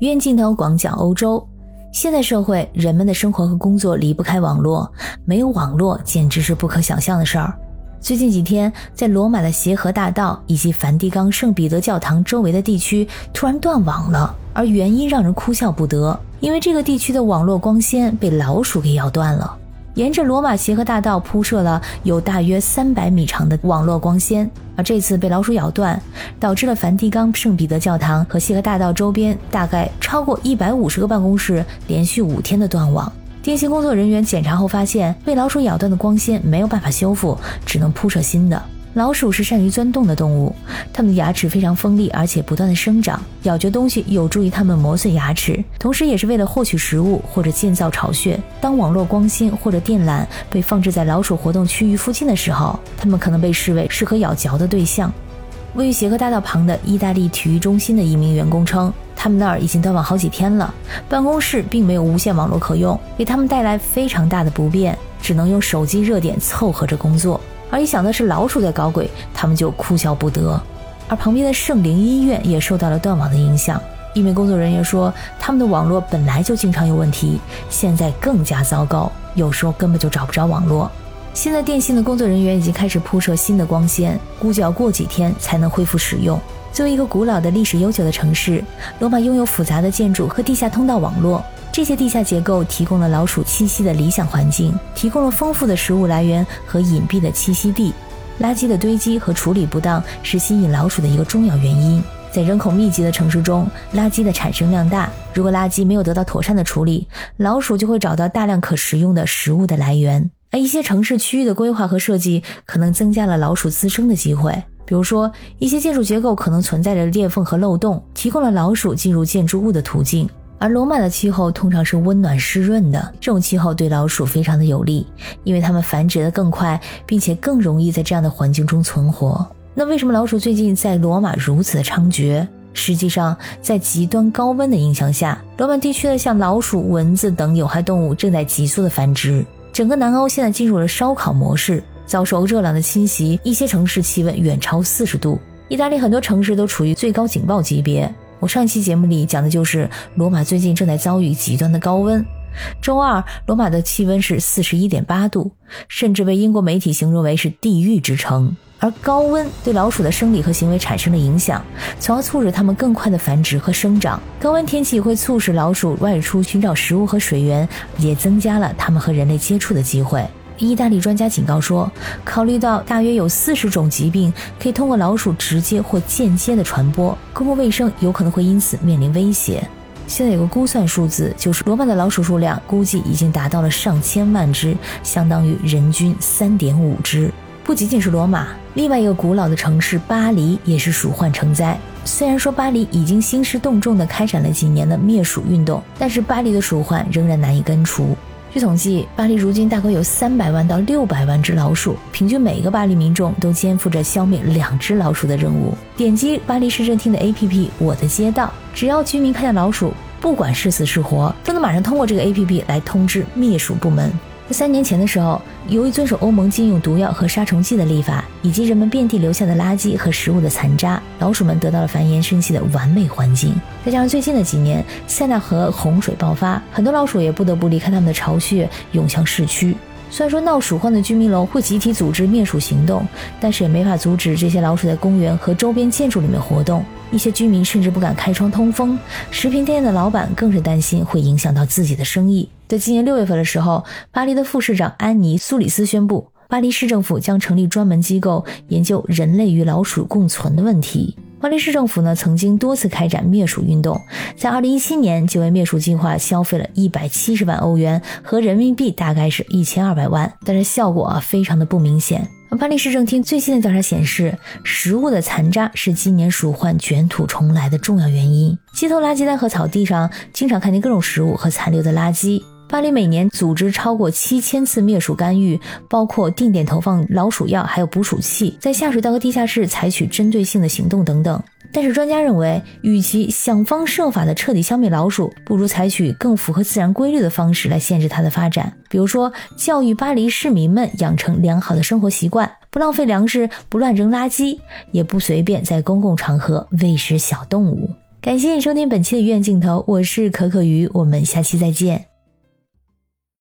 远镜头广角欧洲，现代社会人们的生活和工作离不开网络，没有网络简直是不可想象的事儿。最近几天，在罗马的协和大道以及梵蒂冈圣彼得教堂周围的地区突然断网了，而原因让人哭笑不得，因为这个地区的网络光纤被老鼠给咬断了。沿着罗马协和大道铺设了有大约三百米长的网络光纤，而这次被老鼠咬断，导致了梵蒂冈圣彼得教堂和协和大道周边大概超过一百五十个办公室连续五天的断网。电信工作人员检查后发现，被老鼠咬断的光纤没有办法修复，只能铺设新的。老鼠是善于钻洞的动物，它们的牙齿非常锋利，而且不断的生长，咬嚼东西有助于它们磨碎牙齿，同时也是为了获取食物或者建造巢穴。当网络光纤或者电缆被放置在老鼠活动区域附近的时候，它们可能被视为适合咬嚼的对象。位于协和大道旁的意大利体育中心的一名员工称，他们那儿已经断网好几天了，办公室并没有无线网络可用，给他们带来非常大的不便，只能用手机热点凑合着工作。而一想到是老鼠在搞鬼，他们就哭笑不得。而旁边的圣灵医院也受到了断网的影响。一名工作人员说，他们的网络本来就经常有问题，现在更加糟糕，有时候根本就找不着网络。现在电信的工作人员已经开始铺设新的光纤，估计要过几天才能恢复使用。作为一个古老的历史悠久的城市，罗马拥有复杂的建筑和地下通道网络。这些地下结构提供了老鼠栖息的理想环境，提供了丰富的食物来源和隐蔽的栖息地。垃圾的堆积和处理不当是吸引老鼠的一个重要原因。在人口密集的城市中，垃圾的产生量大。如果垃圾没有得到妥善的处理，老鼠就会找到大量可食用的食物的来源。而一些城市区域的规划和设计可能增加了老鼠滋生的机会。比如说，一些建筑结构可能存在着裂缝和漏洞，提供了老鼠进入建筑物的途径。而罗马的气候通常是温暖湿润的，这种气候对老鼠非常的有利，因为它们繁殖的更快，并且更容易在这样的环境中存活。那为什么老鼠最近在罗马如此的猖獗？实际上，在极端高温的影响下，罗马地区的像老鼠、蚊子等有害动物正在急速的繁殖。整个南欧现在进入了烧烤模式，遭受热浪的侵袭，一些城市气温远超四十度。意大利很多城市都处于最高警报级别。我上期节目里讲的就是罗马最近正在遭遇极端的高温。周二，罗马的气温是四十一点八度，甚至被英国媒体形容为是地狱之城。而高温对老鼠的生理和行为产生了影响，从而促使它们更快的繁殖和生长。高温天气会促使老鼠外出寻找食物和水源，也增加了它们和人类接触的机会。意大利专家警告说，考虑到大约有四十种疾病可以通过老鼠直接或间接的传播，公共卫生有可能会因此面临威胁。现在有个估算数字，就是罗马的老鼠数量估计已经达到了上千万只，相当于人均三点五只。不仅仅是罗马，另外一个古老的城市巴黎也是鼠患成灾。虽然说巴黎已经兴师动众地开展了几年的灭鼠运动，但是巴黎的鼠患仍然难以根除。据统计，巴黎如今大概有三百万到六百万只老鼠，平均每个巴黎民众都肩负着消灭两只老鼠的任务。点击巴黎市政厅的 APP《我的街道》，只要居民看见老鼠，不管是死是活，都能马上通过这个 APP 来通知灭鼠部门。在三年前的时候，由于遵守欧盟禁用毒药和杀虫剂的立法，以及人们遍地留下的垃圾和食物的残渣，老鼠们得到了繁衍生息的完美环境。再加上最近的几年，塞纳河洪水爆发，很多老鼠也不得不离开他们的巢穴，涌向市区。虽然说闹鼠患的居民楼会集体组织灭鼠行动，但是也没法阻止这些老鼠在公园和周边建筑里面活动。一些居民甚至不敢开窗通风，食品店的老板更是担心会影响到自己的生意。在今年六月份的时候，巴黎的副市长安妮·苏里斯宣布，巴黎市政府将成立专门机构研究人类与老鼠共存的问题。巴黎市政府呢，曾经多次开展灭鼠运动，在二零一七年就为灭鼠计划消费了一百七十万欧元，和人民币大概是一千二百万，但是效果啊非常的不明显。巴黎市政厅最新的调查显示，食物的残渣是今年鼠患卷土重来的重要原因。街头垃圾袋和草地上经常看见各种食物和残留的垃圾。巴黎每年组织超过七千次灭鼠干预，包括定点投放老鼠药，还有捕鼠器，在下水道和地下室采取针对性的行动等等。但是专家认为，与其想方设法的彻底消灭老鼠，不如采取更符合自然规律的方式来限制它的发展。比如说，教育巴黎市民们养成良好的生活习惯，不浪费粮食，不乱扔垃圾，也不随便在公共场合喂食小动物。感谢你收听本期的医院镜头，我是可可鱼，我们下期再见。